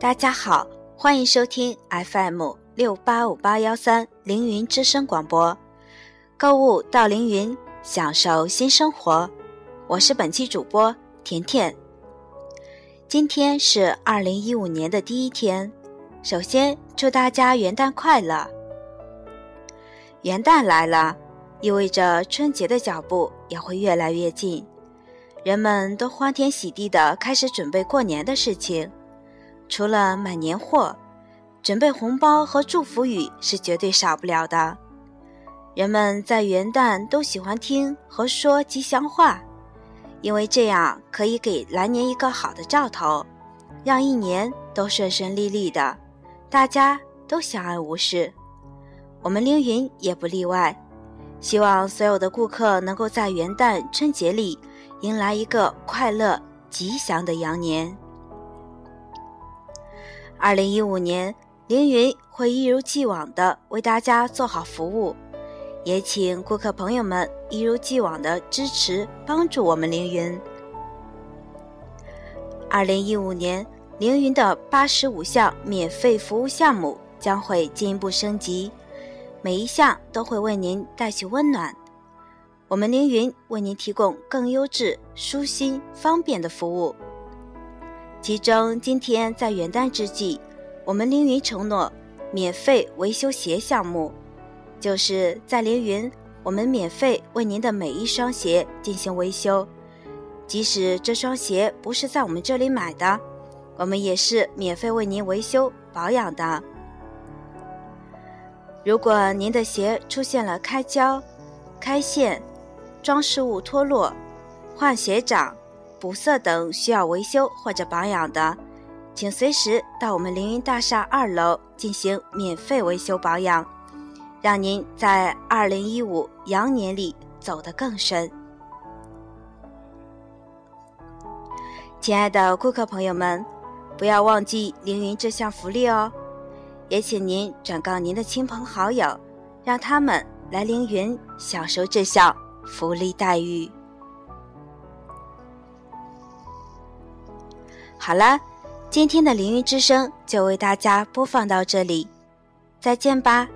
大家好，欢迎收听 FM 六八五八幺三凌云之声广播，购物到凌云，享受新生活。我是本期主播甜甜。今天是二零一五年的第一天，首先祝大家元旦快乐。元旦来了，意味着春节的脚步也会越来越近，人们都欢天喜地的开始准备过年的事情。除了买年货，准备红包和祝福语是绝对少不了的。人们在元旦都喜欢听和说吉祥话，因为这样可以给来年一个好的兆头，让一年都顺顺利利的，大家都相安无事。我们凌云也不例外，希望所有的顾客能够在元旦春节里迎来一个快乐吉祥的羊年。二零一五年，凌云会一如既往的为大家做好服务，也请顾客朋友们一如既往的支持帮助我们凌云。二零一五年，凌云的八十五项免费服务项目将会进一步升级，每一项都会为您带去温暖。我们凌云为您提供更优质、舒心、方便的服务。其中，今天在元旦之际，我们凌云承诺免费维修鞋项目，就是在凌云，我们免费为您的每一双鞋进行维修，即使这双鞋不是在我们这里买的，我们也是免费为您维修保养的。如果您的鞋出现了开胶、开线、装饰物脱落、换鞋掌，补色等需要维修或者保养的，请随时到我们凌云大厦二楼进行免费维修保养，让您在二零一五羊年里走得更深。亲爱的顾客朋友们，不要忘记凌云这项福利哦，也请您转告您的亲朋好友，让他们来凌云享受这项福利待遇。好了，今天的凌云之声就为大家播放到这里，再见吧。